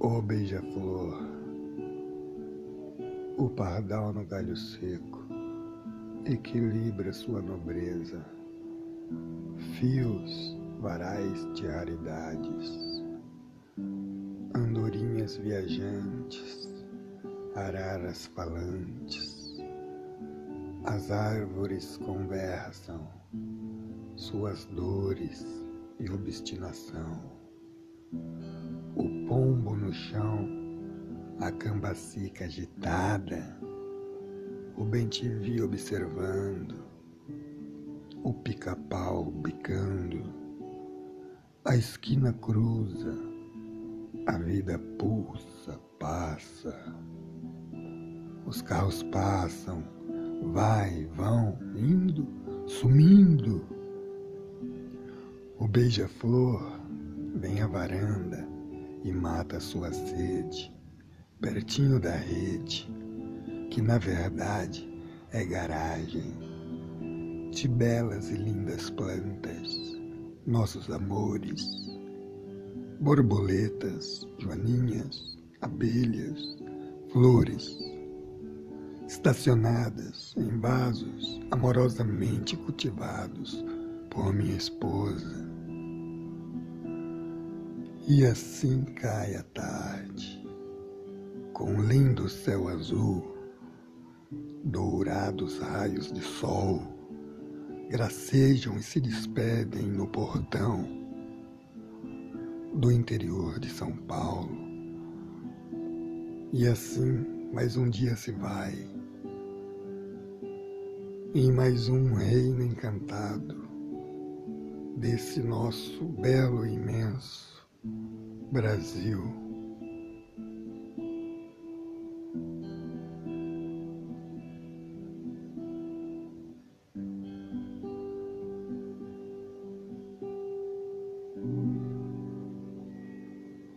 Ô beija-flor, o pardal no galho seco equilibra sua nobreza, fios varais de raridades, andorinhas viajantes, araras falantes, as árvores conversam suas dores e obstinação. O pombo no chão, a cambacica agitada, o bem-te-vi observando, o pica-pau bicando, a esquina cruza, a vida pulsa, passa, os carros passam, vai, vão, indo, sumindo. O beija-flor vem à varanda e mata a sua sede, pertinho da rede, que na verdade é garagem de belas e lindas plantas, nossos amores, borboletas, joaninhas, abelhas, flores, estacionadas em vasos amorosamente cultivados por minha esposa. E assim cai a tarde, com lindo céu azul, dourados raios de sol, gracejam e se despedem no portão do interior de São Paulo. E assim, mais um dia se vai, em mais um reino encantado desse nosso belo e imenso Brasil.